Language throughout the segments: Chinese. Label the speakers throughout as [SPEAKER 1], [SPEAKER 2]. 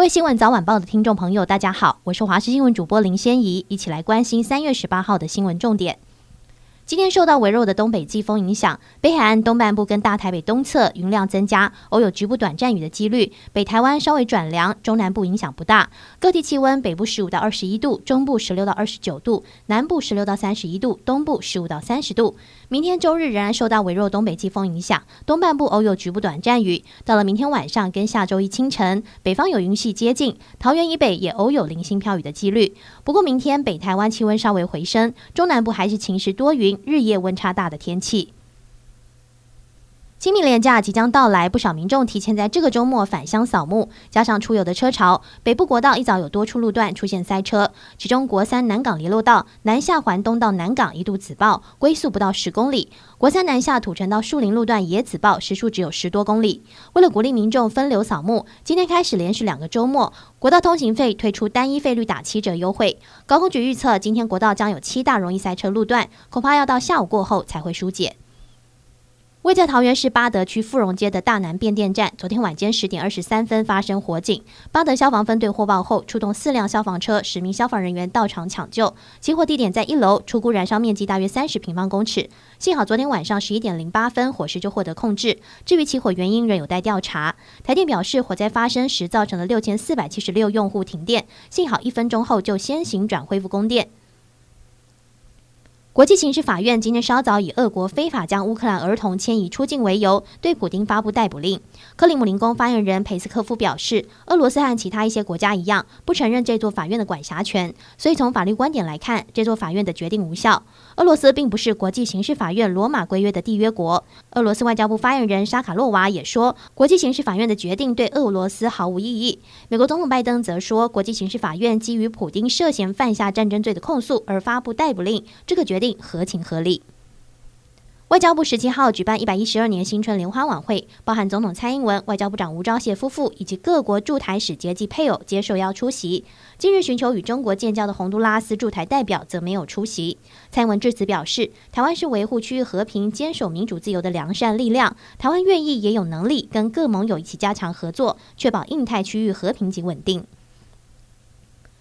[SPEAKER 1] 各位新闻早晚报的听众朋友，大家好，我是华视新闻主播林仙怡，一起来关心三月十八号的新闻重点。今天受到微弱的东北季风影响，北海岸东半部跟大台北东侧云量增加，偶有局部短暂雨的几率。北台湾稍微转凉，中南部影响不大。各地气温：北部十五到二十一度，中部十六到二十九度，南部十六到三十一度，东部十五到三十度。明天周日仍然受到微弱东北季风影响，东半部偶有局部短暂雨。到了明天晚上跟下周一清晨，北方有云系接近，桃园以北也偶有零星飘雨的几率。不过明天北台湾气温稍微回升，中南部还是晴时多云。日夜温差大的天气。清明连假即将到来，不少民众提前在这个周末返乡扫墓，加上出游的车潮，北部国道一早有多处路段出现塞车。其中国三南港联络道南下环东到南港一度紫爆，龟速不到十公里；国三南下土城到树林路段也紫爆，时速只有十多公里。为了鼓励民众分流扫墓，今天开始连续两个周末，国道通行费推出单一费率打七折优惠。高公局预测，今天国道将有七大容易塞车路段，恐怕要到下午过后才会疏解。位在桃园市八德区富荣街的大南变电站，昨天晚间十点二十三分发生火警。八德消防分队获报后，出动四辆消防车、十名消防人员到场抢救。起火地点在一楼，初估燃烧面积大约三十平方公尺。幸好昨天晚上十一点零八分，火势就获得控制。至于起火原因，仍有待调查。台电表示，火灾发生时造成了六千四百七十六用户停电，幸好一分钟后就先行转恢复供电。国际刑事法院今天稍早以俄国非法将乌克兰儿童迁移出境为由，对普丁发布逮捕令。克里姆林宫发言人佩斯科夫表示，俄罗斯和其他一些国家一样，不承认这座法院的管辖权，所以从法律观点来看，这座法院的决定无效。俄罗斯并不是国际刑事法院罗马规约的缔约国。俄罗斯外交部发言人沙卡洛娃也说，国际刑事法院的决定对俄罗斯毫无意义。美国总统拜登则说，国际刑事法院基于普丁涉嫌犯下战争罪的控诉而发布逮捕令，这个决定合情合理。外交部十七号举办一百一十二年新春联欢晚会，包含总统蔡英文、外交部长吴钊燮夫妇以及各国驻台使节及配偶接受邀出席。近日寻求与中国建交的洪都拉斯驻台代表则没有出席。蔡英文致辞表示，台湾是维护区域和平、坚守民主自由的良善力量，台湾愿意也有能力跟各盟友一起加强合作，确保印太区域和平及稳定。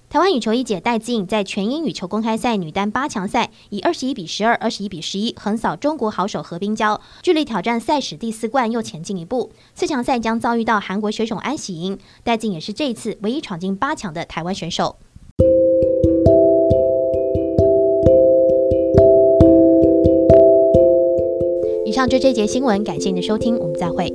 [SPEAKER 1] 台湾羽球一姐戴静在全英羽球公开赛女单八强赛以二十一比十二、二十一比十一横扫中国好手何冰娇，距离挑战赛史第四冠又前进一步。四强赛将遭遇到韩国选手安喜莹，戴静也是这一次唯一闯进八强的台湾选手。以上就这节新闻，感谢您的收听，我们再会。